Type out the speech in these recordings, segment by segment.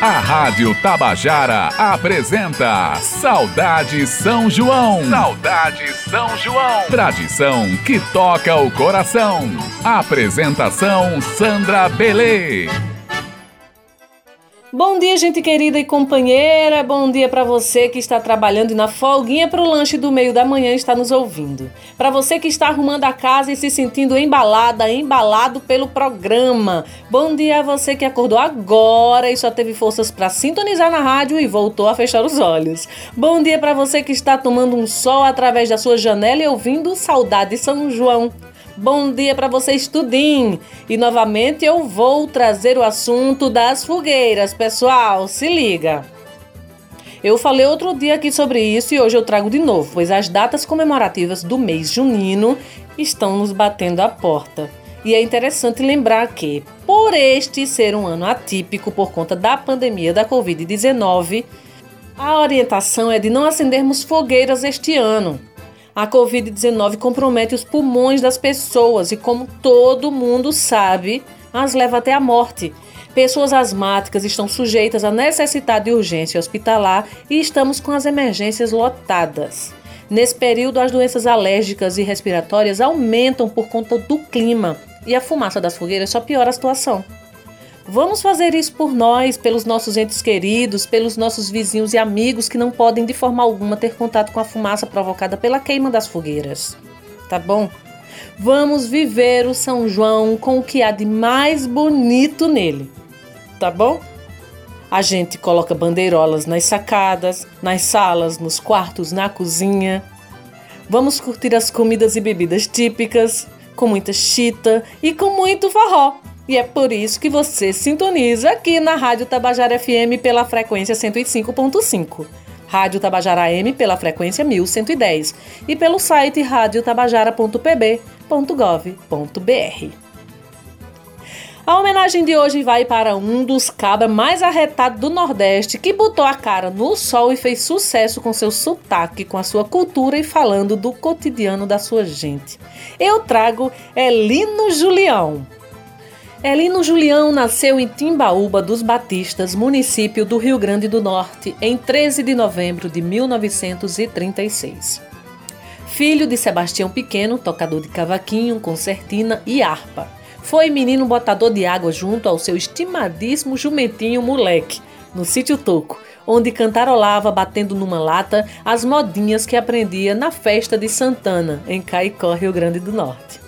A Rádio Tabajara apresenta Saudade São João. Saudade São João. Tradição que toca o coração. Apresentação Sandra Belê. Bom dia, gente querida e companheira. Bom dia para você que está trabalhando e na folguinha para o lanche do meio da manhã está nos ouvindo. Para você que está arrumando a casa e se sentindo embalada, embalado pelo programa. Bom dia a você que acordou agora e só teve forças para sintonizar na rádio e voltou a fechar os olhos. Bom dia para você que está tomando um sol através da sua janela e ouvindo Saudade São João. Bom dia para você, estudim! E novamente eu vou trazer o assunto das fogueiras, pessoal, se liga! Eu falei outro dia aqui sobre isso e hoje eu trago de novo, pois as datas comemorativas do mês junino estão nos batendo a porta. E é interessante lembrar que, por este ser um ano atípico por conta da pandemia da Covid-19, a orientação é de não acendermos fogueiras este ano, a Covid-19 compromete os pulmões das pessoas e, como todo mundo sabe, as leva até a morte. Pessoas asmáticas estão sujeitas à necessidade de urgência hospitalar e estamos com as emergências lotadas. Nesse período, as doenças alérgicas e respiratórias aumentam por conta do clima e a fumaça das fogueiras só piora a situação. Vamos fazer isso por nós, pelos nossos entes queridos, pelos nossos vizinhos e amigos que não podem de forma alguma ter contato com a fumaça provocada pela queima das fogueiras. Tá bom? Vamos viver o São João com o que há de mais bonito nele. Tá bom? A gente coloca bandeirolas nas sacadas, nas salas, nos quartos, na cozinha. Vamos curtir as comidas e bebidas típicas, com muita chita e com muito forró. E é por isso que você sintoniza aqui na Rádio Tabajara FM pela frequência 105.5. Rádio Tabajara M pela frequência 1110 e pelo site radiotabajara.pb.gov.br. A homenagem de hoje vai para um dos cabras mais arretados do Nordeste que botou a cara no sol e fez sucesso com seu sotaque, com a sua cultura e falando do cotidiano da sua gente. Eu trago Elino Julião. Elino Julião nasceu em Timbaúba dos Batistas, município do Rio Grande do Norte, em 13 de novembro de 1936. Filho de Sebastião Pequeno, tocador de cavaquinho, concertina e harpa. Foi menino botador de água junto ao seu estimadíssimo jumentinho moleque, no sítio Toco, onde cantarolava batendo numa lata as modinhas que aprendia na festa de Santana, em Caicó, Rio Grande do Norte.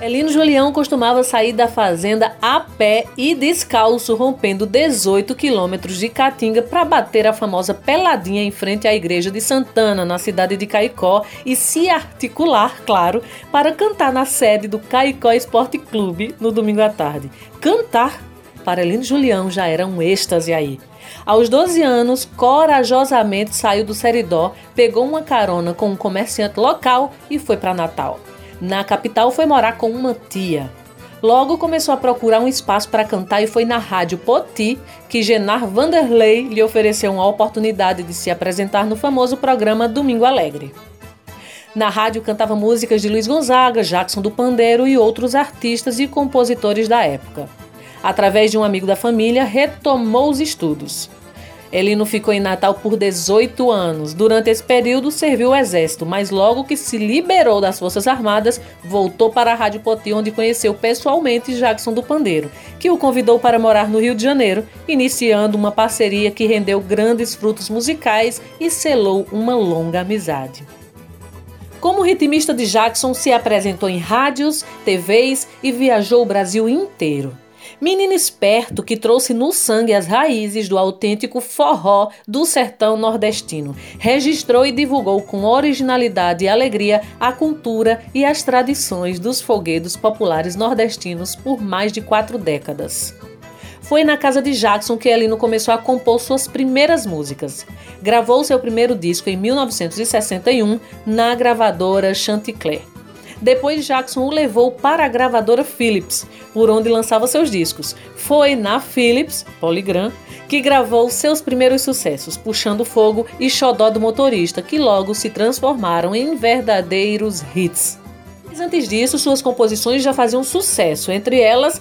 Elino Julião costumava sair da fazenda a pé e descalço, rompendo 18 quilômetros de Caatinga para bater a famosa peladinha em frente à igreja de Santana, na cidade de Caicó, e se articular, claro, para cantar na sede do Caicó Esporte Clube no domingo à tarde. Cantar para Elino Julião já era um êxtase aí. Aos 12 anos, corajosamente saiu do Seridó, pegou uma carona com um comerciante local e foi para Natal. Na capital foi morar com uma tia. Logo começou a procurar um espaço para cantar e foi na Rádio Poti que Genar Vanderlei lhe ofereceu uma oportunidade de se apresentar no famoso programa Domingo Alegre. Na rádio cantava músicas de Luiz Gonzaga, Jackson do Pandeiro e outros artistas e compositores da época. Através de um amigo da família, retomou os estudos. Elino ficou em Natal por 18 anos. Durante esse período, serviu o exército, mas logo que se liberou das Forças Armadas, voltou para a Rádio Poti, onde conheceu pessoalmente Jackson do Pandeiro, que o convidou para morar no Rio de Janeiro, iniciando uma parceria que rendeu grandes frutos musicais e selou uma longa amizade. Como ritmista de Jackson, se apresentou em rádios, TVs e viajou o Brasil inteiro. Menino esperto que trouxe no sangue as raízes do autêntico forró do sertão nordestino. Registrou e divulgou com originalidade e alegria a cultura e as tradições dos foguedos populares nordestinos por mais de quatro décadas. Foi na casa de Jackson que Elino começou a compor suas primeiras músicas. Gravou seu primeiro disco em 1961 na gravadora Chanticleer. Depois Jackson o levou para a gravadora Philips, por onde lançava seus discos. Foi na Philips, Polygram, que gravou seus primeiros sucessos, Puxando Fogo e Xodó do Motorista, que logo se transformaram em verdadeiros hits. Mas antes disso, suas composições já faziam sucesso, entre elas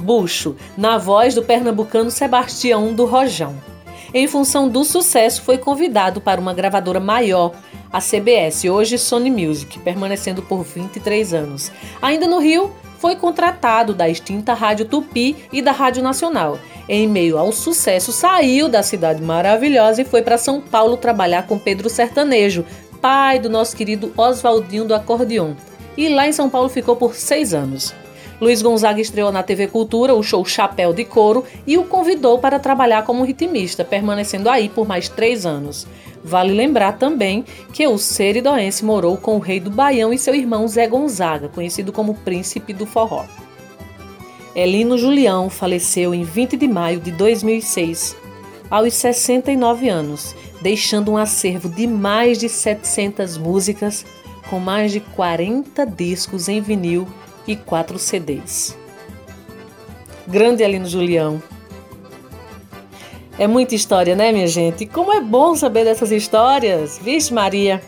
Bucho, na voz do pernambucano Sebastião do Rojão. Em função do sucesso, foi convidado para uma gravadora maior, a CBS, hoje Sony Music, permanecendo por 23 anos. Ainda no Rio, foi contratado da extinta Rádio Tupi e da Rádio Nacional. Em meio ao sucesso, saiu da cidade maravilhosa e foi para São Paulo trabalhar com Pedro Sertanejo, pai do nosso querido Oswaldinho do Acordeon. E lá em São Paulo ficou por seis anos. Luiz Gonzaga estreou na TV Cultura o show Chapéu de Couro e o convidou para trabalhar como ritmista, permanecendo aí por mais três anos. Vale lembrar também que o seridoense morou com o rei do Baião e seu irmão Zé Gonzaga, conhecido como Príncipe do Forró. Elino Julião faleceu em 20 de maio de 2006, aos 69 anos, deixando um acervo de mais de 700 músicas, com mais de 40 discos em vinil e 4 CDs. Grande Elino Julião, é muita história, né, minha gente? Como é bom saber dessas histórias. Vixe, Maria.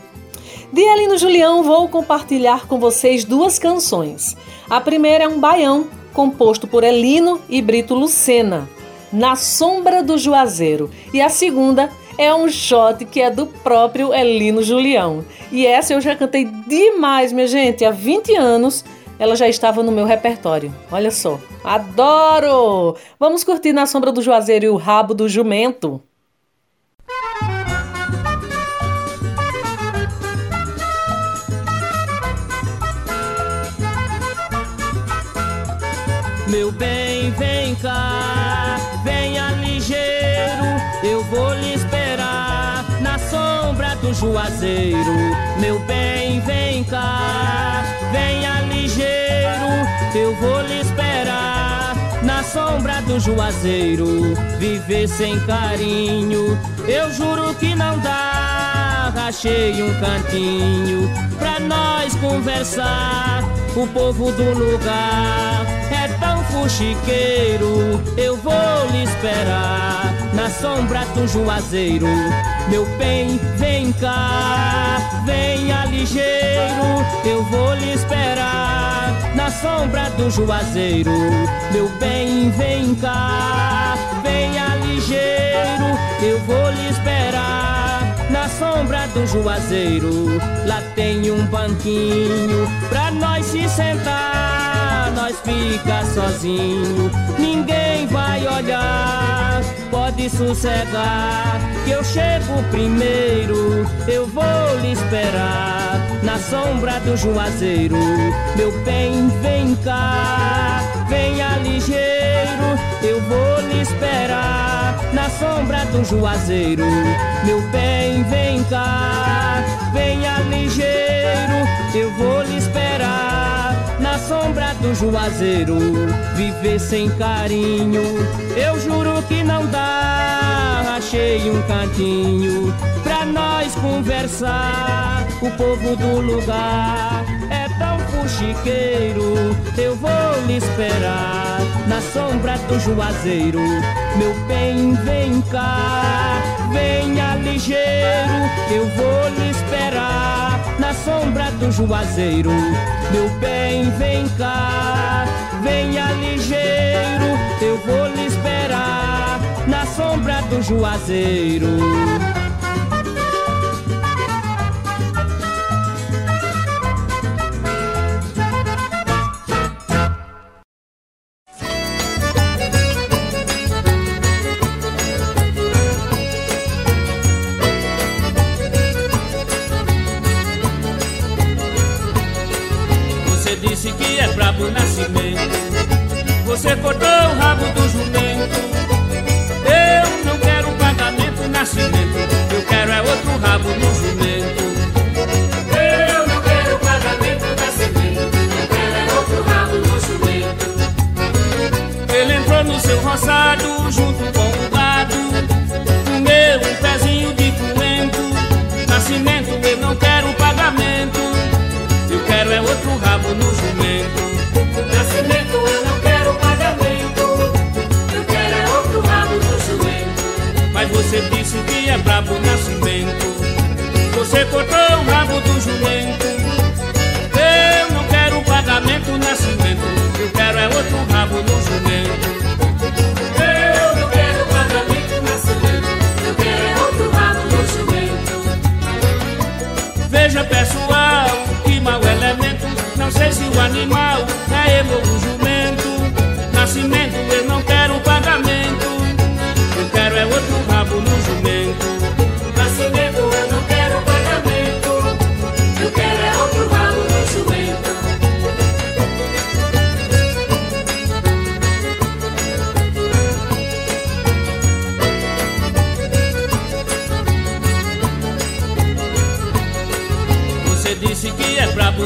De Elino Julião, vou compartilhar com vocês duas canções. A primeira é um baião, composto por Elino e Brito Lucena, Na Sombra do Juazeiro. E a segunda é um shot que é do próprio Elino Julião. E essa eu já cantei demais, minha gente, há 20 anos ela já estava no meu repertório. Olha só, adoro! Vamos curtir na sombra do Juazeiro e o rabo do jumento. Meu bem, vem cá, venha ligeiro, eu vou lhe esperar na sombra do Juazeiro. Sombra do juazeiro. Viver sem carinho, eu juro que não dá. Achei um cantinho pra nós conversar. O povo do lugar é tão fuxiqueiro. Eu vou lhe esperar na sombra do juazeiro. Meu bem, vem cá, venha ligeiro. Eu vou lhe esperar na sombra do juazeiro. Meu bem, vem cá, venha ligeiro, eu vou lhe esperar na sombra do juazeiro. Lá tem um banquinho pra nós se sentar, nós fica sozinho, ninguém vai olhar. Pode sossegar, que eu chego primeiro, eu vou lhe esperar na sombra do juazeiro. Meu bem, vem cá, venha ligeiro, eu vou lhe esperar na sombra do juazeiro. Meu bem, vem cá, venha ligeiro, eu vou lhe esperar sombra do juazeiro. Viver sem carinho, eu juro que não dá. Achei um cantinho pra nós conversar. O povo do lugar é tão fuxiqueiro. Eu vou lhe esperar na sombra do juazeiro. Meu bem, vem cá, venha ligeiro. Eu vou lhe esperar na sombra do juazeiro. Meu bem, vem cá, venha ligeiro. Eu vou lhe esperar na sombra do juazeiro.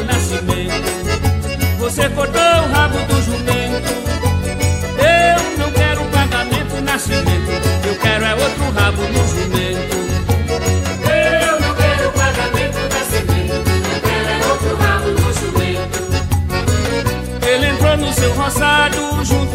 Nascimento. Você cortou o rabo do jumento. Eu não quero pagamento nascimento. Eu quero é outro rabo no jumento. Eu não quero pagamento, nascimento. Eu quero é outro rabo no jumento. Ele entrou no seu roçado junto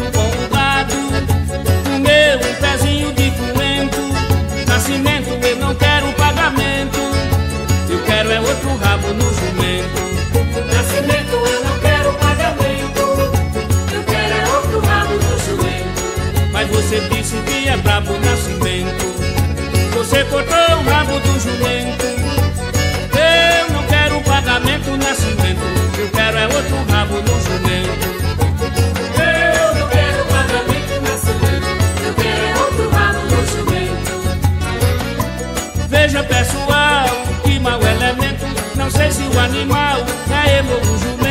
é brabo nascimento. Você cortou o rabo do jumento. Eu não quero pagamento nascimento. Eu quero é outro rabo no jumento. Eu não quero pagamento, nascimento. Eu quero é outro rabo no jumento. Veja pessoal, que mau elemento. Não sei se o animal é emo ou jumento.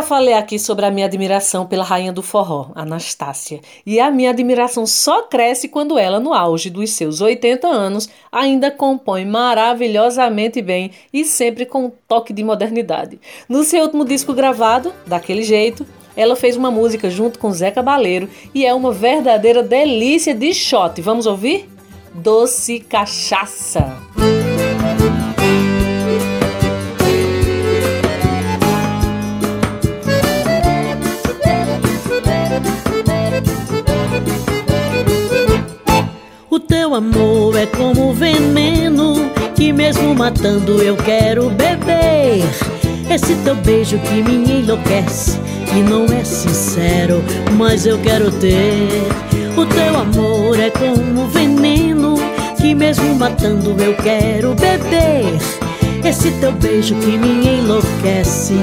Já falei aqui sobre a minha admiração pela rainha do forró, Anastácia, e a minha admiração só cresce quando ela, no auge dos seus 80 anos, ainda compõe maravilhosamente bem e sempre com um toque de modernidade. No seu último disco gravado, daquele jeito, ela fez uma música junto com Zé Cabaleiro e é uma verdadeira delícia de shot. Vamos ouvir? Doce Cachaça. O teu amor é como veneno que mesmo matando eu quero beber. Esse teu beijo que me enlouquece, que não é sincero, mas eu quero ter. O teu amor é como veneno que mesmo matando eu quero beber. Esse teu beijo que me enlouquece,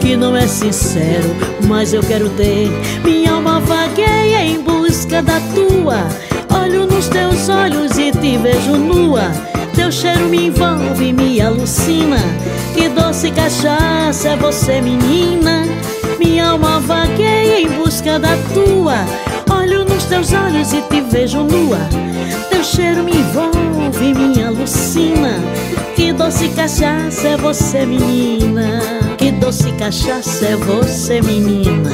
que não é sincero, mas eu quero ter. Minha alma vagueia em busca da tua. Olho nos teus olhos e te vejo nua. Teu cheiro me envolve, me alucina. Que doce cachaça é você, menina. Minha alma vagueia em busca da tua. Olho nos teus olhos e te vejo nua. Teu cheiro me envolve, me alucina. Que doce cachaça é você, menina. Que doce cachaça é você, menina.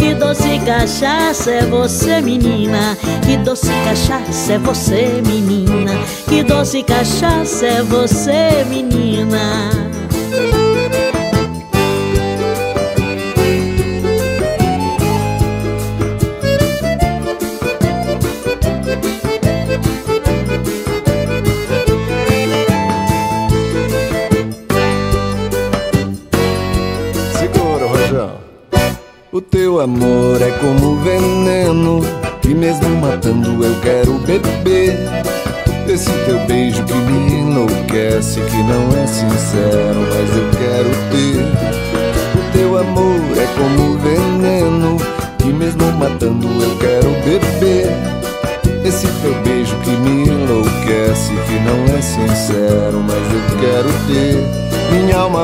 Que doce cachaça é você, menina. Que doce cachaça é você, menina. Que doce cachaça é você, menina.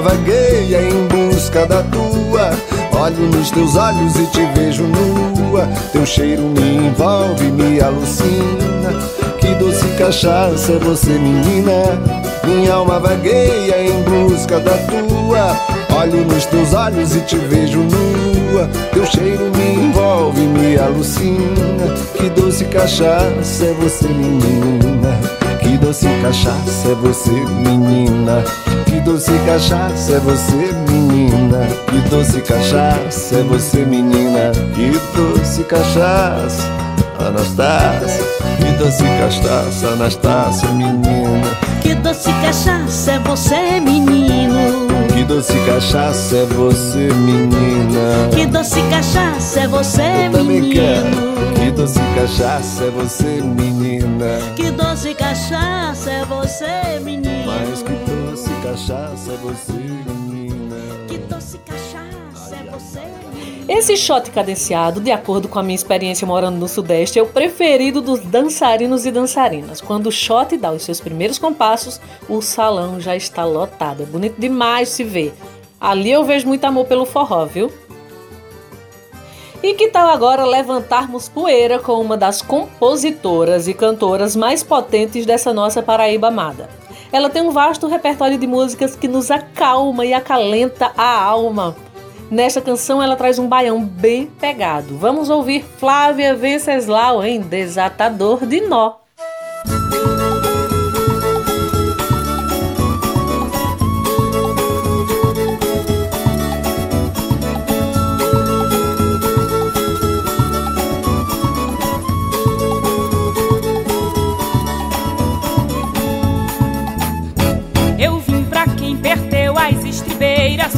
Vagueia em busca da tua. Olho nos teus olhos e te vejo nua. Teu cheiro me envolve, me alucina. Que doce cachaça é você, menina. Minha alma vagueia em busca da tua. Olho nos teus olhos e te vejo nua. Teu cheiro me envolve, me alucina. Que doce cachaça é você, menina. Que doce cachaça é você, menina. Que doce cachaça é você, menina. Que doce cachaça é você, menina. Que doce cachaça, Anastácia. Que doce cachaça, Anastácia, menina. Que doce cachaça é você, menino. Que doce cachaça é você, menina. Que doce cachaça é você, Eu menino. quero. Que doce cachaça é você, menina. Que doce cachaça é você, menino. Cachaça é você, menina. Que doce cachaça é você. Esse shot cadenciado, de acordo com a minha experiência morando no Sudeste, é o preferido dos dançarinos e dançarinas. Quando o shot dá os seus primeiros compassos, o salão já está lotado. É bonito demais se ver. Ali eu vejo muito amor pelo forró, viu? E que tal agora levantarmos poeira com uma das compositoras e cantoras mais potentes dessa nossa Paraíba amada? Ela tem um vasto repertório de músicas que nos acalma e acalenta a alma. Nesta canção ela traz um baião bem pegado. Vamos ouvir Flávia Venceslau em Desatador de Nó.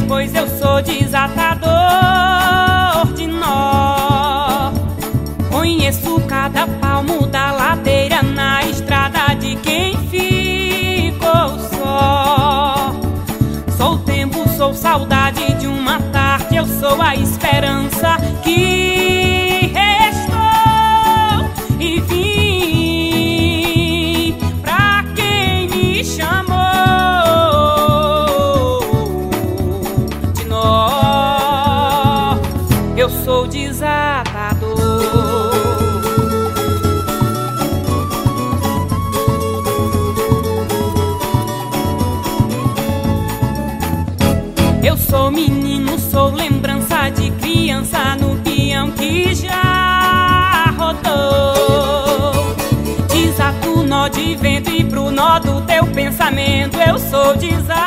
Pois eu sou desatador de nó. Conheço cada palmo da ladeira na estrada de quem ficou só. Sou tempo, sou saudade de uma tarde, eu sou a esperança que restou e vim Eu sou desatador. Eu sou menino, sou lembrança de criança no peão que já rodou. Desato nó de vento e pro nó do teu pensamento eu sou desatador.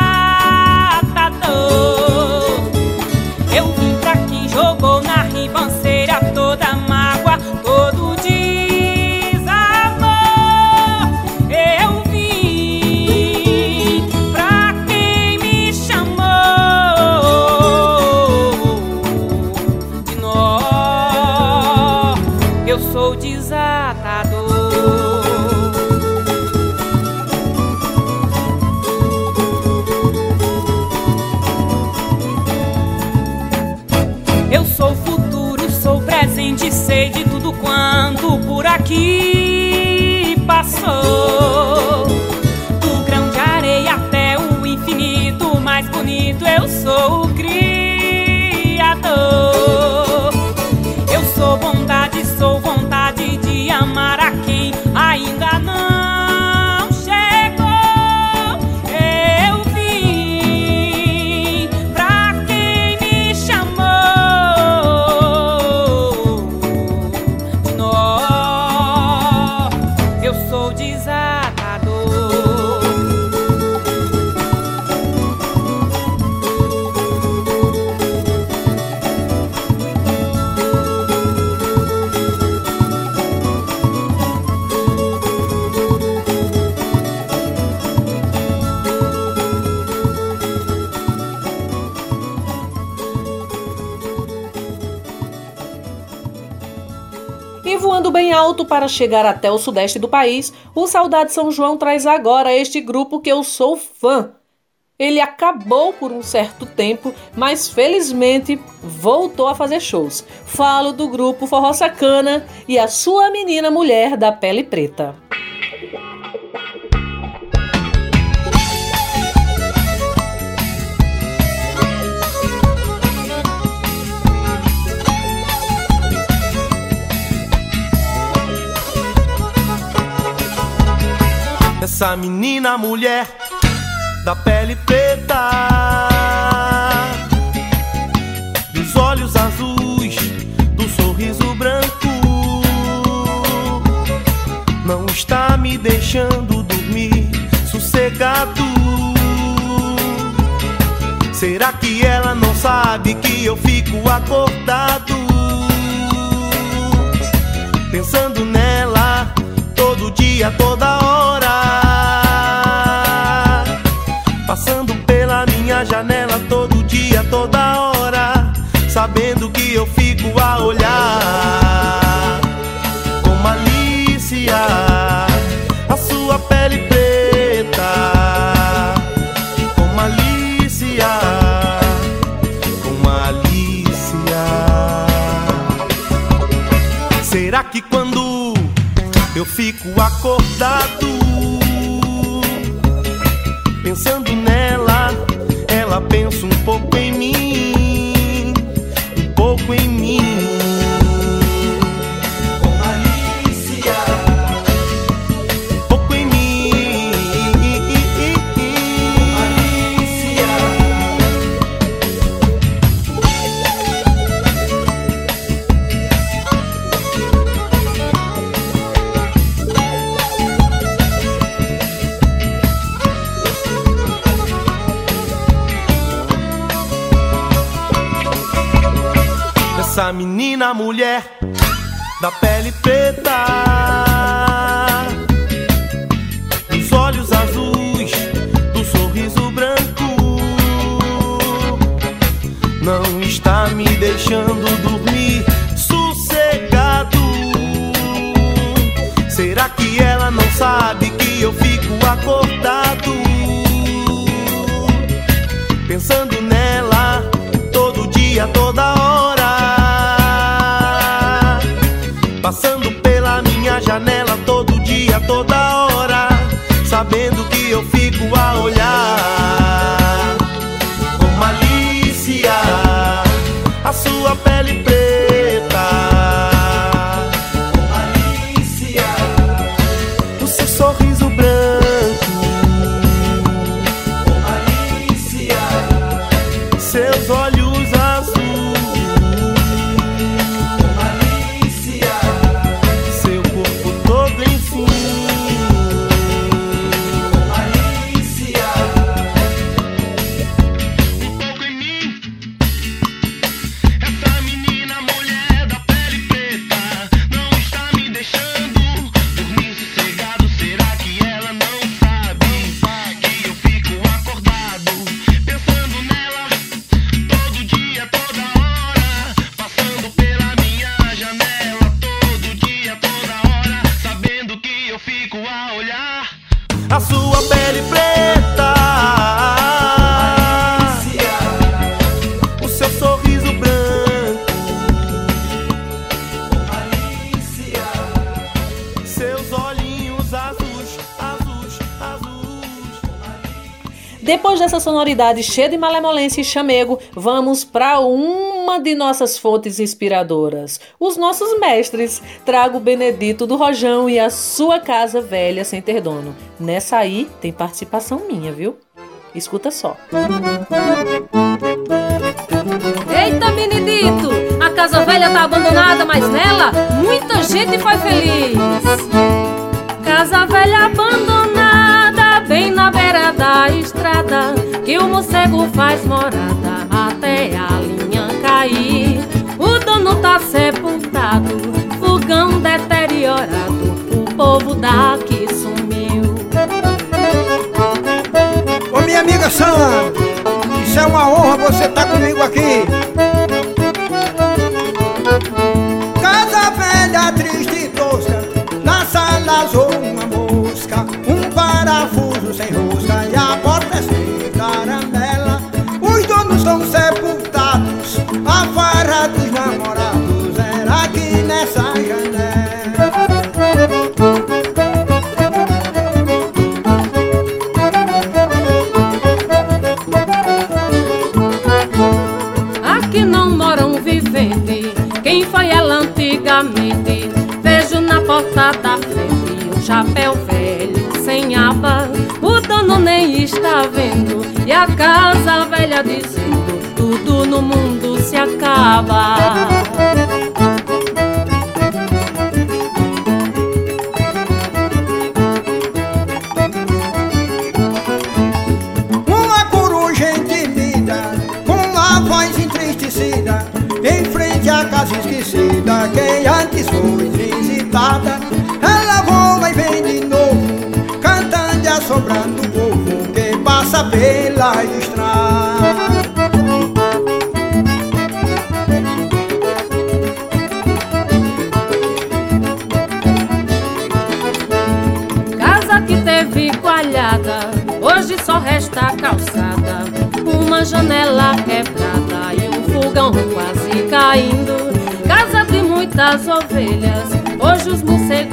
Por alto para chegar até o sudeste do país, o Saudade São João traz agora este grupo que eu sou fã. Ele acabou por um certo tempo, mas felizmente voltou a fazer shows. Falo do grupo Forró Sacana e a sua menina mulher da pele preta. Essa menina mulher da pele preta, dos olhos azuis, do sorriso branco, não está me deixando dormir sossegado. Será que ela não sabe que eu fico acordado? Pensando nela todo dia, toda hora. Janela todo dia, toda hora. Sabendo que eu fico a olhar com malícia a sua pele preta. Com malícia, com malícia. Será que quando eu fico acordado ela pensa um pouco sonoridade cheia de malemolência e chamego, vamos para uma de nossas fontes inspiradoras, os nossos mestres. Trago Benedito do Rojão e a sua casa velha sem ter dono. Nessa aí tem participação minha, viu? Escuta só. Eita, Benedito! A casa velha tá abandonada, mas nela muita gente foi feliz. Casa velha abandonada, bem na beira da estrada, que o morcego faz morada até a linha cair. O dono tá sepultado, fogão deteriorado, o povo daqui sumiu. Ô minha amiga Sandra, isso é uma honra você estar comigo aqui. Casa velha, triste e tosca, na sala azul da frente um chapéu velho sem aba, o dono nem está vendo. E a casa velha dizendo: tudo no mundo se acaba. Que passa pela estrada. Casa que teve coalhada, hoje só resta calçada. Uma janela quebrada e um fogão quase caindo. Casa de muitas ovelhas, hoje os morcegos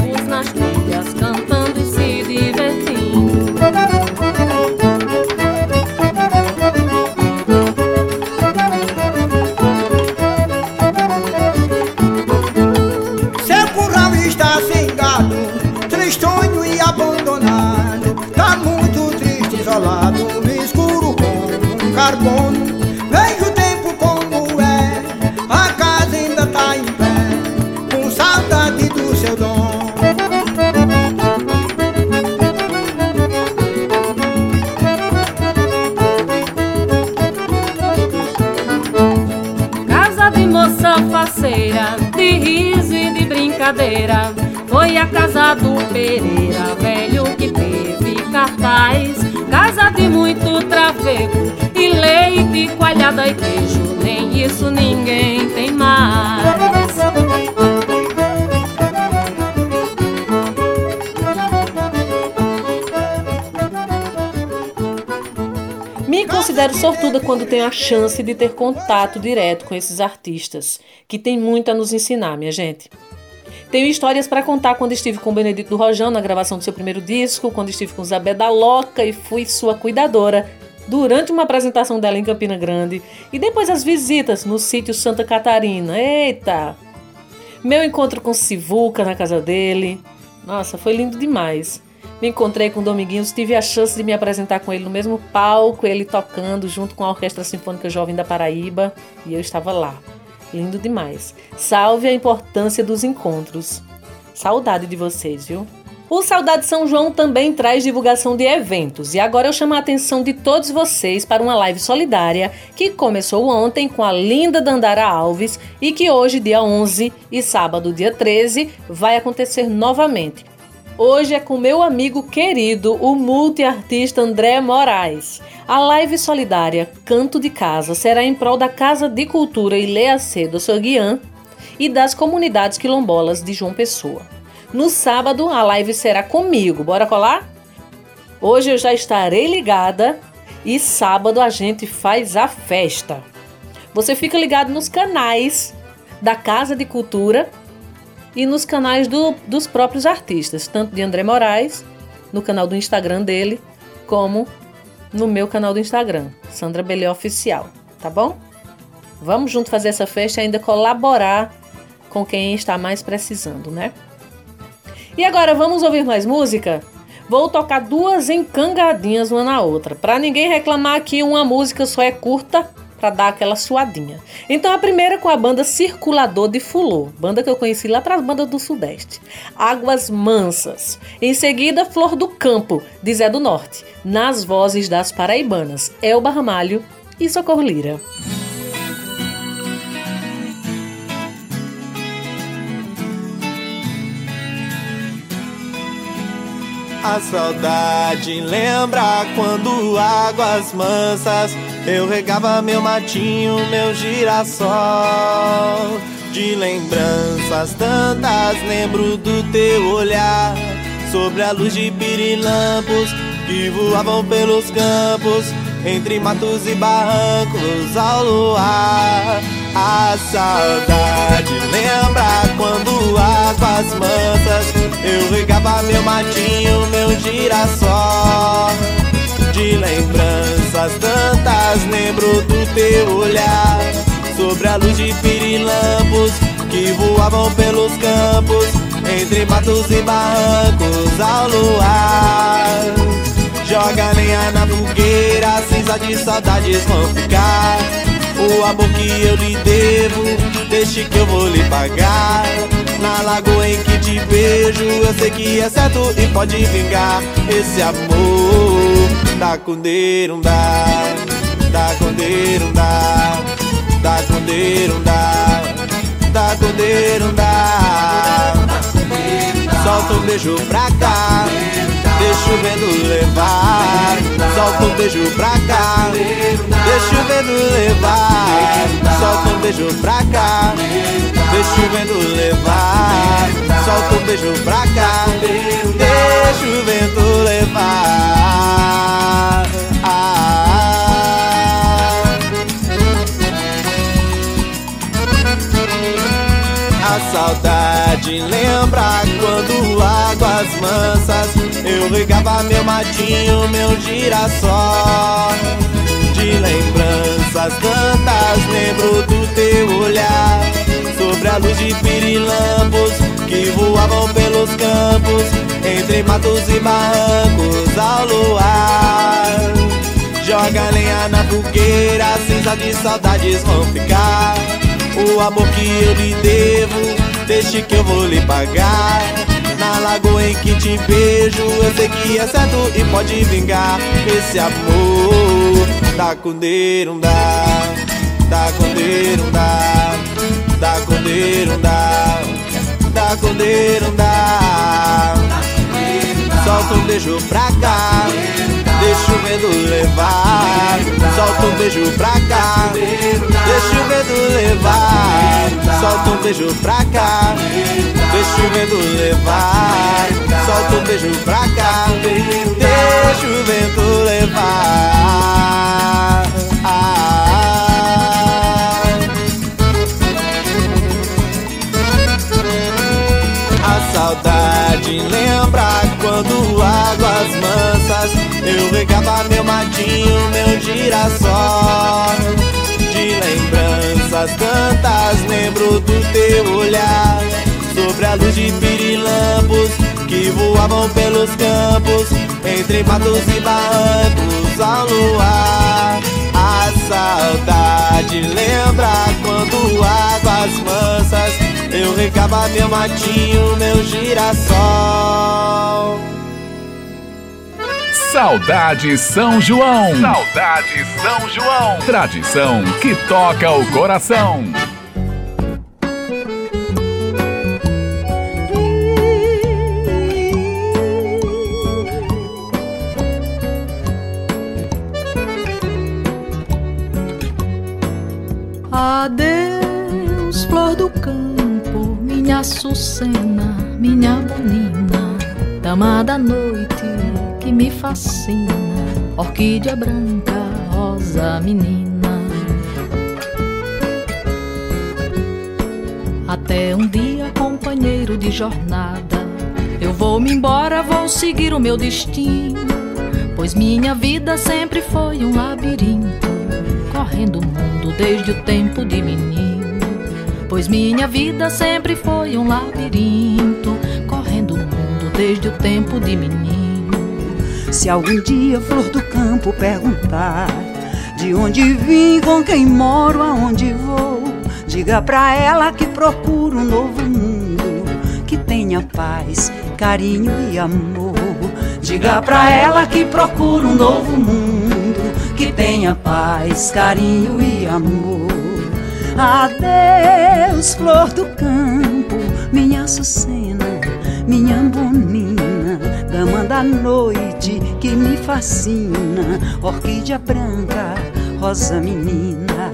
tenho a chance de ter contato direto com esses artistas, que têm muito a nos ensinar, minha gente. Tenho histórias para contar quando estive com o Benedito Rojão na gravação do seu primeiro disco, quando estive com Zabé da Loca e fui sua cuidadora durante uma apresentação dela em Campina Grande e depois as visitas no sítio Santa Catarina. Eita! Meu encontro com Sivuca na casa dele. Nossa, foi lindo demais. Me encontrei com o Dominguinhos, tive a chance de me apresentar com ele no mesmo palco, ele tocando junto com a Orquestra Sinfônica Jovem da Paraíba, e eu estava lá. Lindo demais. Salve a importância dos encontros. Saudade de vocês, viu? O Saudade São João também traz divulgação de eventos e agora eu chamo a atenção de todos vocês para uma live solidária que começou ontem com a linda Dandara Alves e que hoje, dia 11 e sábado, dia 13, vai acontecer novamente. Hoje é com meu amigo querido, o multiartista André Moraes. A live solidária Canto de Casa será em prol da Casa de Cultura Ileacê do Soguian e das comunidades quilombolas de João Pessoa. No sábado, a live será comigo. Bora colar? Hoje eu já estarei ligada e sábado a gente faz a festa. Você fica ligado nos canais da Casa de Cultura e nos canais do- dos próprios artistas, tanto de André Moraes, no canal do Instagram dele, como no meu canal do Instagram, Sandra Belê Oficial, tá bom? Vamos junto fazer essa festa e ainda colaborar com quem está mais precisando, né? E agora vamos ouvir mais música? Vou tocar duas encangadinhas uma na outra, para ninguém reclamar que uma música só é curta para dar aquela suadinha. Então a primeira com a banda Circulador de Fulô, banda que eu conheci lá para as bandas do Sudeste. Águas Mansas. Em seguida, Flor do Campo, de Zé do Norte, nas vozes das paraibanas Elba Ramalho e Socorro Lira. A saudade lembra quando águas mansas eu regava meu matinho, meu girassol. De lembranças tantas lembro do teu olhar sobre a luz de pirilampos que voavam pelos campos entre matos e barrancos ao luar. A saudade lembra quando águas mansas eu regava meu matinho, meu girassol. De lembranças tantas lembro do teu olhar sobre a luz de pirilampos que voavam pelos campos entre matos e barrancos ao luar. Joga lenha na fogueira, cinza de saudades vão ficar. O amor que eu lhe devo, deixe que eu vou lhe pagar. Na lagoa em que te beijo, eu sei que é certo e pode vingar. Esse amor com dá, dá com dá, dá com dá. Solta um beijo pra cá. Deixa o vento levar. Solta um beijo pra cá. Deixa o vento levar. Solta um beijo pra cá. Deixa o vento levar. Solta um beijo pra cá. Deixa o vento levar. Saudade lembra quando águas mansas eu regava meu matinho, meu girassol. De lembranças tantas lembro do teu olhar sobre a luz de pirilampos que voavam pelos campos entre matos e barrancos ao luar. Joga lenha na fogueira, cinza de saudades vão ficar. O amor que eu lhe devo, deixe que eu vou lhe pagar. Na lagoa em que te beijo, eu sei que é certo e pode vingar. Esse amor com dá, dá com dá, dá com dá, dá com dá. Solta um beijo pra cá. Deixa o medo levar. Solta um beijo pra cá. Deixa o medo levar. Solta um beijo pra cá. Deixa o medo levar. Solta um beijo pra cá. Deixa o vento levar. A saudade lembra quando águas mansas eu regava meu matinho, meu girassol. De lembranças tantas lembro do teu olhar sobre a luz de pirilampos que voavam pelos campos entre matos e barrancos ao luar. A saudade lembra quando águas mansas eu regava meu matinho, meu girassol. Saudade São João. Saudade São João. Tradição que toca o coração. Açucena, minha bonina, dama da noite que me fascina, orquídea branca, rosa menina. Até um dia, companheiro de jornada, eu vou me embora, vou seguir o meu destino, pois minha vida sempre foi um labirinto, correndo o mundo desde o tempo de menino. Pois minha vida sempre foi um labirinto, correndo o mundo desde o tempo de menino. Se algum dia flor do campo perguntar de onde vim, com quem moro, aonde vou, diga pra ela que procuro um novo mundo que tenha paz, carinho e amor. Diga pra ela que procuro um novo mundo que tenha paz, carinho e amor. Adeus, flor do campo, minha açucena, minha bonina, dama da noite que me fascina, orquídea branca, rosa menina.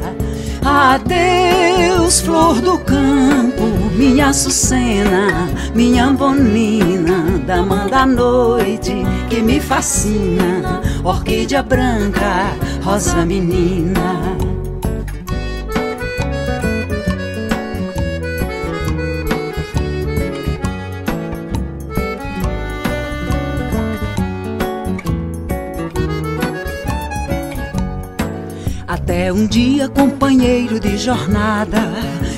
Adeus, flor do campo, minha açucena, minha bonina, dama da noite que me fascina, orquídea branca, rosa menina. Até um dia, companheiro de jornada,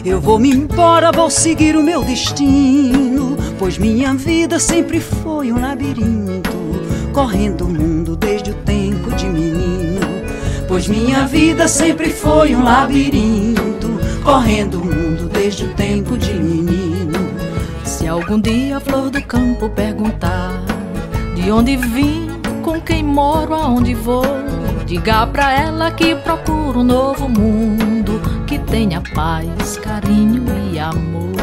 eu vou me embora, vou seguir o meu destino. Pois minha vida sempre foi um labirinto, correndo o mundo desde o tempo de menino. Pois minha vida sempre foi um labirinto, correndo o mundo desde o tempo de menino. Se algum dia a flor do campo perguntar de onde vim, com quem moro, aonde vou, diga pra ela que procuro um novo mundo que tenha paz, carinho e amor.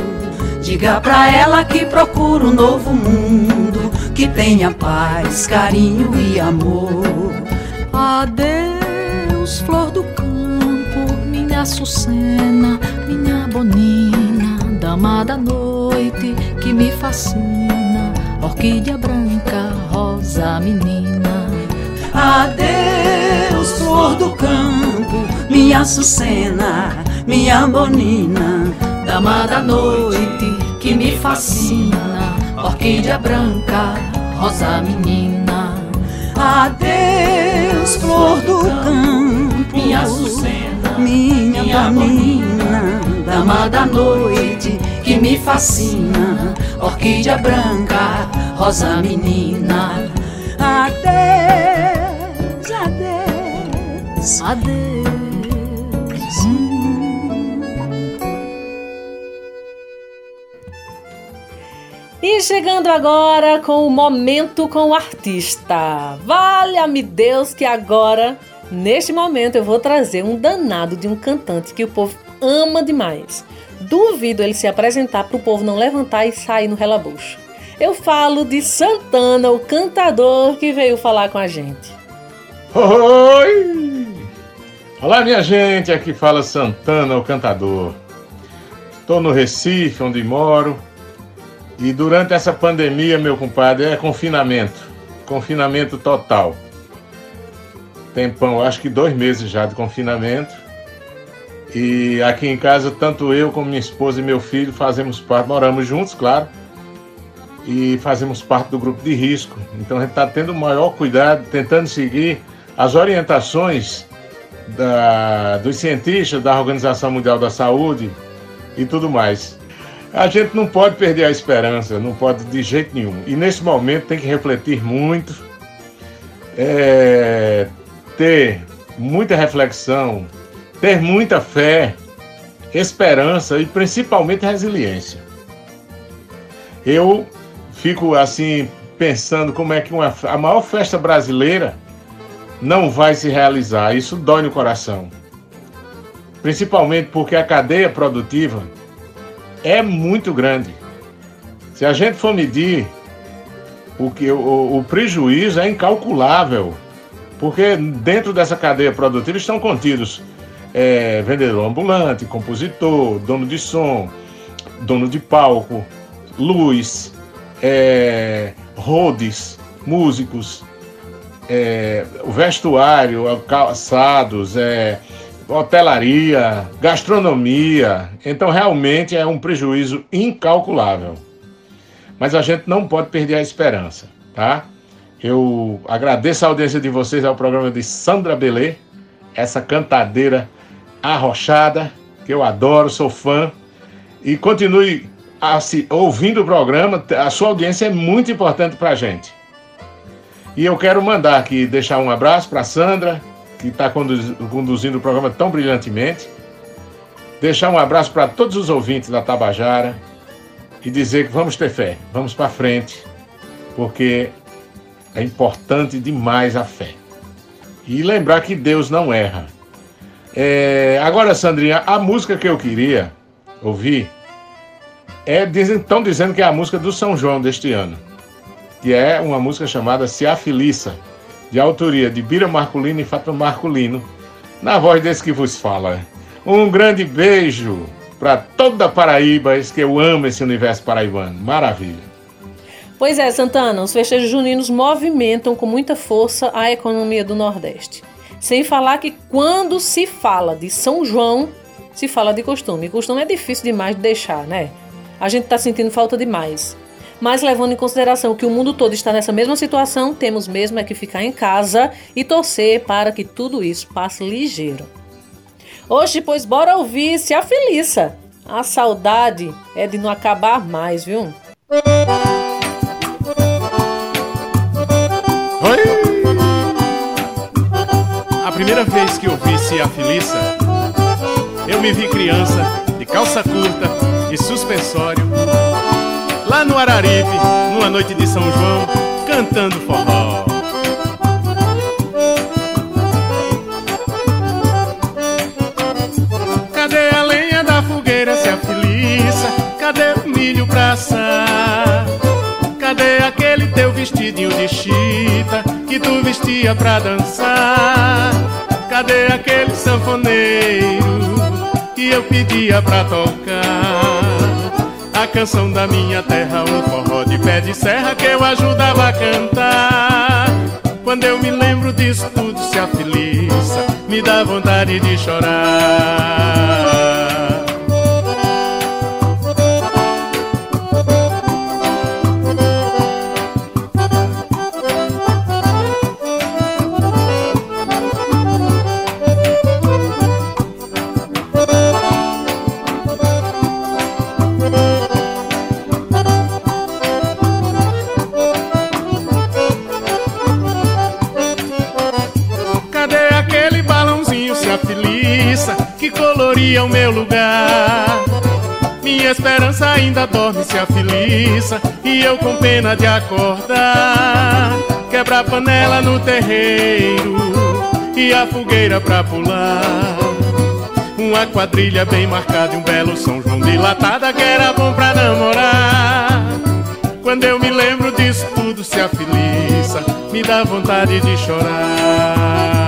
Diga pra ela que procuro um novo mundo que tenha paz, carinho e amor. Adeus, flor do campo, minha açucena, minha bonina, dama da noite que me fascina, orquídea branca, rosa menina. Adeus, flor do campo, minha açucena, minha bonina, dama da noite que me fascina, orquídea branca, rosa menina. Adeus, flor do campo, minha açucena, minha bonina, dama da noite que me fascina, orquídea branca, rosa menina. Adeus, adeus, adeus. E chegando agora com o momento com o artista. Valha-me Deus que agora, neste momento, eu vou trazer um danado de um cantante que o povo ama demais. Duvido ele se apresentar para o povo não levantar e sair no relabucho. Eu falo de Santana, o cantador que veio falar com a gente. Oi! Olá, minha gente, aqui fala Santana, o cantador. Estou no Recife, onde moro, e durante essa pandemia, meu compadre, é confinamento. Confinamento total. Tempão, acho que dois meses já de confinamento. E aqui em casa, tanto eu como minha esposa e meu filho fazemos parte, moramos juntos, claro, e fazemos parte do grupo de risco. Então a gente está tendo o maior cuidado, tentando seguir as orientações da, dos cientistas da Organização Mundial da Saúde e tudo mais. A gente não pode perder a esperança, não pode de jeito nenhum. E nesse momento tem que refletir muito, é, ter muita reflexão, ter muita fé, esperança e principalmente resiliência. Eu fico assim pensando como é que uma, a maior festa brasileira não vai se realizar. Isso dói no coração. Principalmente porque a cadeia produtiva é muito grande. Se a gente for medir, o, que, o, o prejuízo é incalculável. Porque dentro dessa cadeia produtiva estão contidos é, vendedor ambulante, compositor, dono de som, dono de palco, luz, é, rodes, músicos, é, o vestuário, calçados, é, hotelaria, gastronomia. Então, realmente é um prejuízo incalculável. Mas a gente não pode perder a esperança, tá? Eu agradeço a audiência de vocês ao programa de Sandra Belê, essa cantadeira arrochada, que eu adoro, sou fã. E continue assim, ouvindo o programa, a sua audiência é muito importante para a gente. E eu quero mandar aqui, deixar um abraço para Sandra, que está conduzindo o programa tão brilhantemente. Deixar um abraço para todos os ouvintes da Tabajara e dizer que vamos ter fé, vamos para frente, porque é importante demais a fé. E lembrar que Deus não erra. É, agora, Sandrinha, a música que eu queria ouvir é estão dizendo que é a música do São João deste ano, que é uma música chamada Se Afiliça, de autoria de Bira Marculino e Fátima Marculino, na voz desse que vos fala. Um grande beijo para toda a Paraíba, que eu amo esse universo paraibano. Maravilha. Pois é, Santana, os festejos juninos movimentam com muita força a economia do Nordeste. Sem falar que quando se fala de São João, se fala de costume. E costume é difícil demais de deixar, né? A gente está sentindo falta demais. Mas levando em consideração que o mundo todo está nessa mesma situação, temos mesmo é que ficar em casa e torcer para que tudo isso passe ligeiro. Hoje, pois, bora ouvir se a Felícia. A saudade é de não acabar mais, viu? A primeira vez que eu vi Cia Felissa, eu me vi criança, de calça curta e suspensório, lá no Araripe, numa noite de São João, cantando forró. Cadê a lenha da fogueira, Cia Felissa? Cadê o milho pra assar? Cadê aquele teu vestidinho de chita que tu vestia pra dançar? Cadê aquele sanfoneiro que eu pedia pra tocar? Canção da minha terra, um forró de pé de serra que eu ajudava a cantar. Quando eu me lembro disso tudo, se afiliça, me dá vontade de chorar. Minha esperança ainda dorme, se afiliça, e eu com pena de acordar. Quebra a panela no terreiro, e a fogueira pra pular. Uma quadrilha bem marcada e um belo São João dilatada que era bom pra namorar. Quando eu me lembro disso tudo, se afiliça, me dá vontade de chorar.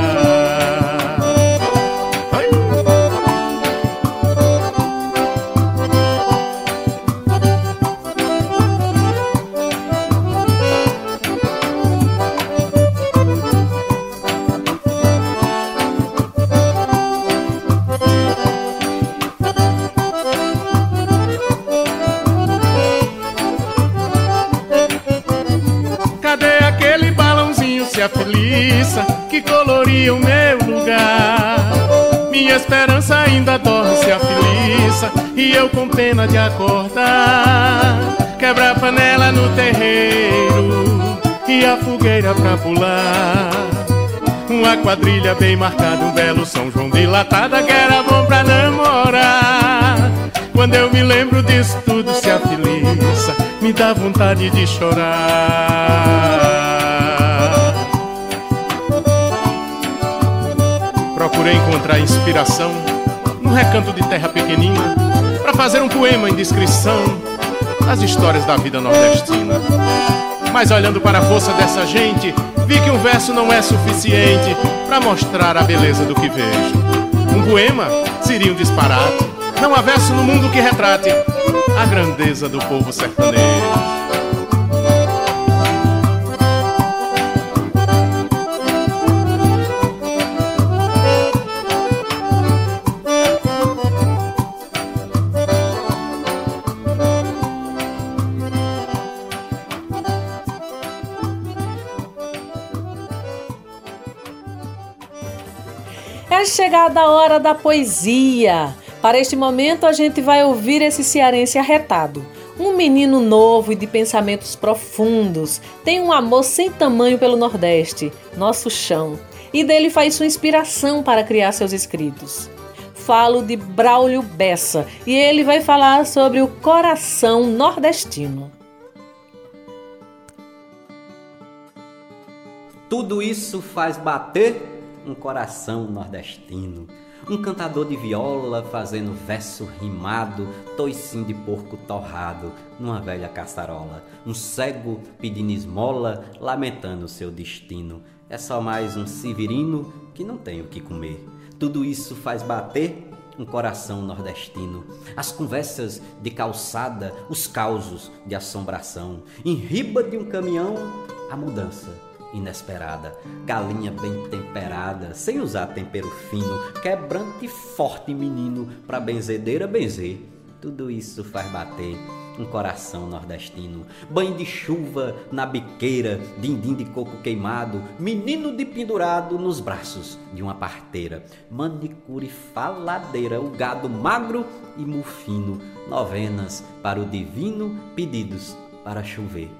O meu lugar? Minha esperança ainda dorme, se afiliça, e eu com pena de acordar. Quebra a panela no terreiro, e a fogueira pra pular. Uma quadrilha bem marcada, um belo São João dilatada, que era bom pra namorar. Quando eu me lembro disso tudo, se afiliça, me dá vontade de chorar. Procurei encontrar inspiração num recanto de terra pequenina para fazer um poema em descrição das histórias da vida nordestina. Mas olhando para a força dessa gente, vi que um verso não é suficiente para mostrar a beleza do que vejo. Um poema seria um disparate. Não há verso no mundo que retrate a grandeza do povo sertanejo. É chegada a hora da poesia. Para este momento, a gente vai ouvir esse cearense arretado. Um menino novo e de pensamentos profundos. Tem um amor sem tamanho pelo Nordeste, nosso chão. E dele faz sua inspiração para criar seus escritos. Falo de Braulio Bessa e ele vai falar sobre o coração nordestino. Tudo isso faz bater um coração nordestino. Um cantador de viola fazendo verso rimado, toicinho de porco torrado numa velha caçarola. Um cego pedindo esmola, lamentando seu destino. É só mais um severino que não tem o que comer. Tudo isso faz bater um coração nordestino. As conversas de calçada, os causos de assombração. Em riba de um caminhão, a mudança inesperada. Galinha bem temperada, sem usar tempero fino, quebrante e forte menino, pra benzedeira benzer. Tudo isso faz bater um coração nordestino. Banho de chuva na biqueira, dindim de coco queimado, menino de pendurado nos braços de uma parteira. Manicure faladeira, o gado magro e mufino, novenas para o divino, pedidos para chover.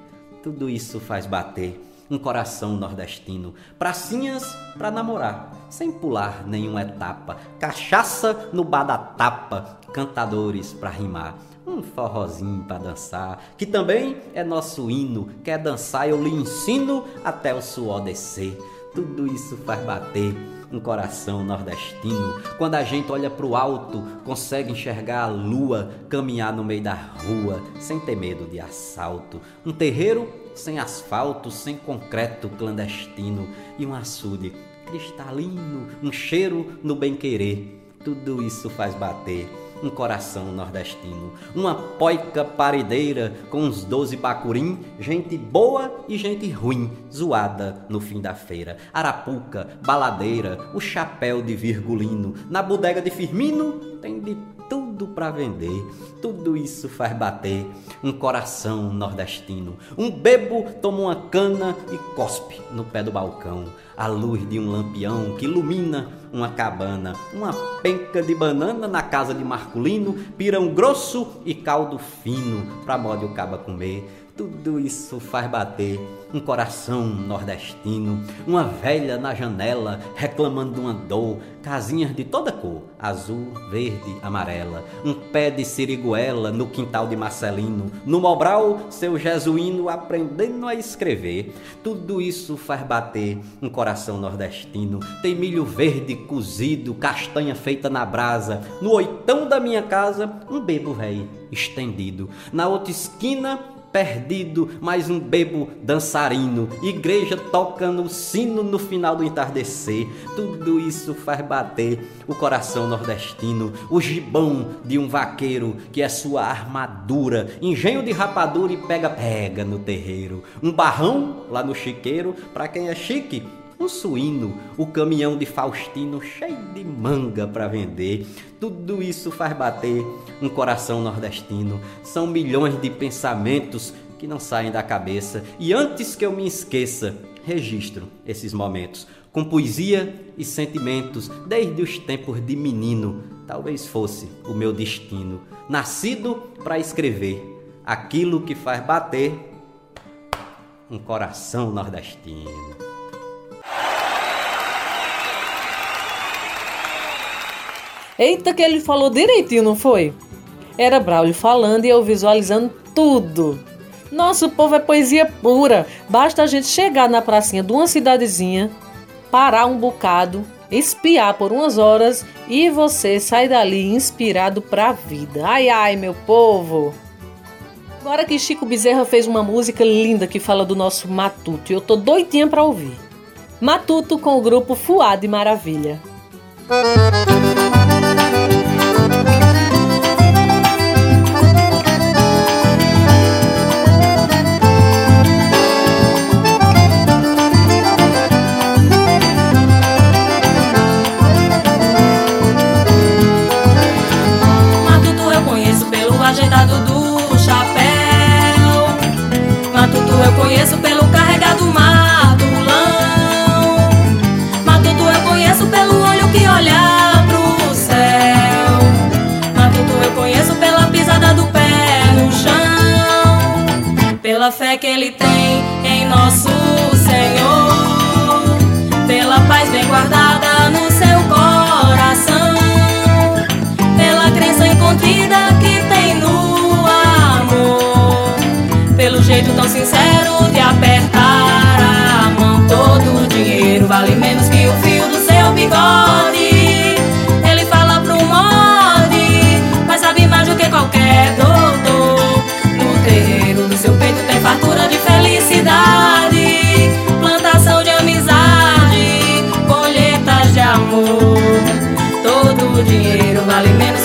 Tudo isso faz bater um coração nordestino. Pracinhas para namorar, sem pular nenhuma etapa. Cachaça no bar da tapa, cantadores para rimar. Um forrozinho para dançar, que também é nosso hino. Quer dançar, eu lhe ensino até o suor descer. Tudo isso faz bater um coração nordestino. Quando a gente olha pro alto, consegue enxergar a lua caminhar no meio da rua, sem ter medo de assalto. Um terreiro sem asfalto, sem concreto clandestino e um açude cristalino, um cheiro no bem-querer. Tudo isso faz bater um coração nordestino, uma poica parideira com uns doze bacurim, gente boa e gente ruim, zoada no fim da feira. Arapuca, baladeira, o chapéu de virgulino, na bodega de Firmino tem de tudo para vender. Tudo isso faz bater um coração nordestino. Um bebo toma uma cana e cospe no pé do balcão. A luz de um lampião que ilumina uma cabana. Uma penca de banana na casa de Marculino. Pirão grosso e caldo fino pra modo o caba comer. Tudo isso faz bater um coração nordestino, uma velha na janela reclamando uma dor, casinhas de toda cor, azul, verde, amarela, um pé de siriguela no quintal de Marcelino, no Mobral, seu jesuíno aprendendo a escrever. Tudo isso faz bater um coração nordestino. Tem milho verde cozido, castanha feita na brasa, no oitão da minha casa, um bebo velho estendido. Na outra esquina, perdido, mais um bebo dançarino, igreja tocando o sino no final do entardecer. Tudo isso faz bater o coração nordestino, o gibão de um vaqueiro que é sua armadura, engenho de rapadura e pega-pega no terreiro, um barrão lá no chiqueiro, para quem é chique, um suíno, o caminhão de Faustino cheio de manga para vender. Tudo isso faz bater um coração nordestino. São milhões de pensamentos que não saem da cabeça. E antes que eu me esqueça, registro esses momentos com poesia e sentimentos desde os tempos de menino. Talvez fosse o meu destino, nascido para escrever aquilo que faz bater um coração nordestino. Eita, que ele falou direitinho, não foi? Era Braulio falando e eu visualizando tudo. Nosso povo é poesia pura. Basta a gente chegar na pracinha de uma cidadezinha, parar um bocado, espiar por umas horas e você sai dali inspirado pra vida. Ai, ai, meu povo! Agora que Chico Bezerra fez uma música linda que fala do nosso matuto e eu tô doidinha pra ouvir. Matuto com o grupo Fuade Maravilha. Matuto Pela fé que ele tem em nosso Senhor. Pela paz bem guardada no seu coração pela crença incontida que tem no amor, pelo jeito tão sincero de apertar a mão. Todo o dinheiro vale menos que o fio do seu bigode. Dinheiro vale menos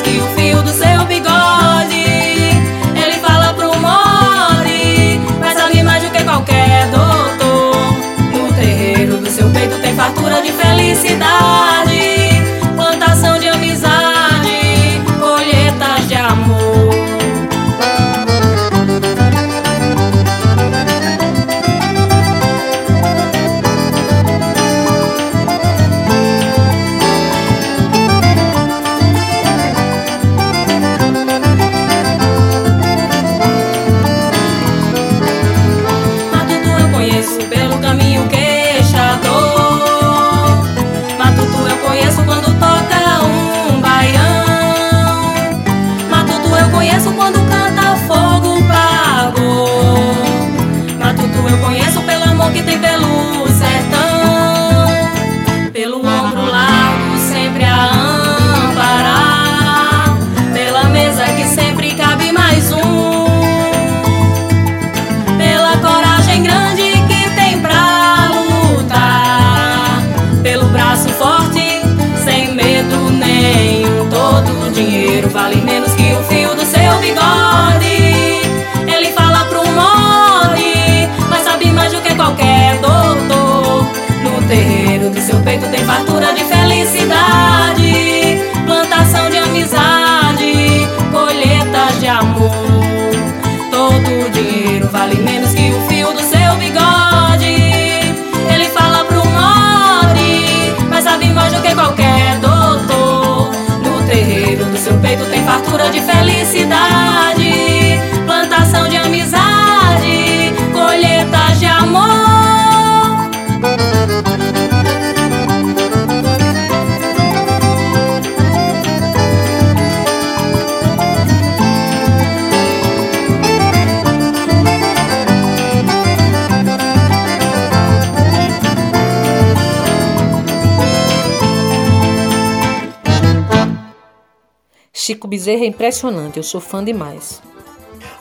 Chico Bezerra é impressionante, eu sou fã demais.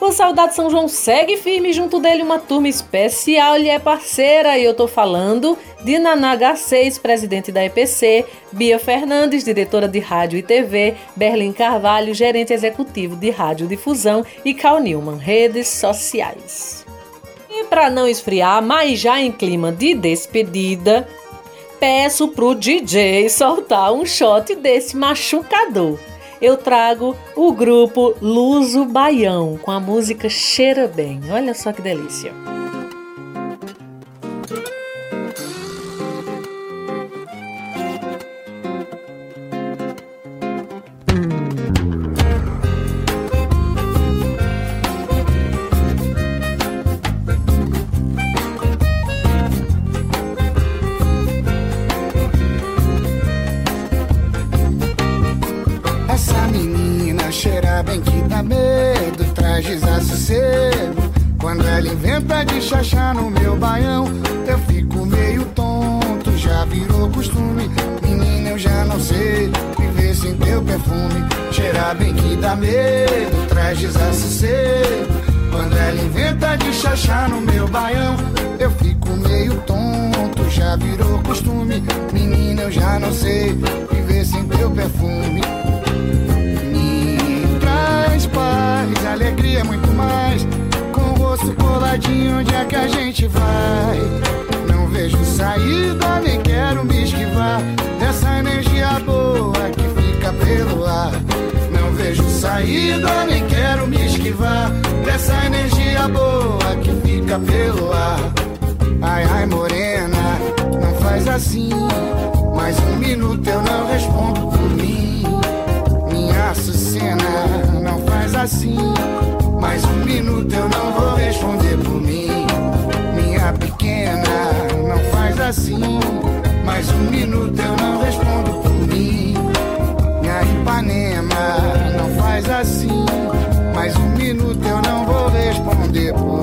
O Saudade São João segue firme junto dele uma turma especial, ele é parceira e eu tô falando de Naná H6, presidente da EPC, Bia Fernandes, diretora de rádio e TV, Berlim Carvalho, gerente executivo de rádio difusão e Cal Newman, redes sociais. E para não esfriar, mas já em clima de despedida, peço pro DJ soltar um shot desse machucador eu trago o grupo Luso Baião com a música Cheira Bem. Olha só que delícia. Mais um minuto eu não vou responder por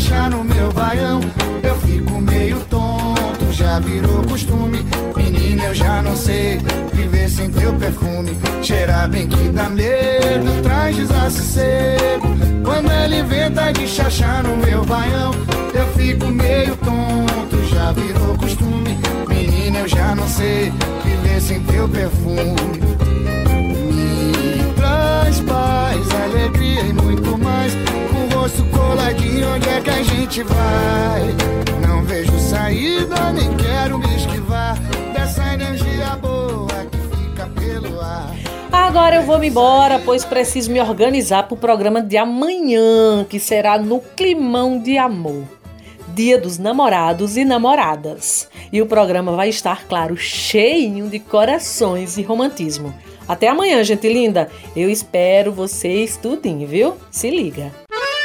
chachar no meu baião, eu fico meio tonto, já virou costume. Menina, eu já não sei viver sem teu perfume. Cheirar bem que dá medo, traz desassossego. Quando ela inventa de chachar no meu baião, eu fico meio tonto, já virou costume. Menina, eu já não sei viver sem teu perfume. Me traz paz, alegria e o rosto coladinho, onde é que a gente vai? Não vejo saída, nem quero me esquivar dessa energia boa que fica pelo ar. Agora eu vou me embora, pois preciso me organizar para o programa de amanhã, que será no Climão de Amor. Dia dos namorados e namoradas. E o programa vai estar, claro, cheinho de corações e romantismo. Até amanhã, gente linda. Eu espero vocês tudinho, viu? Se liga.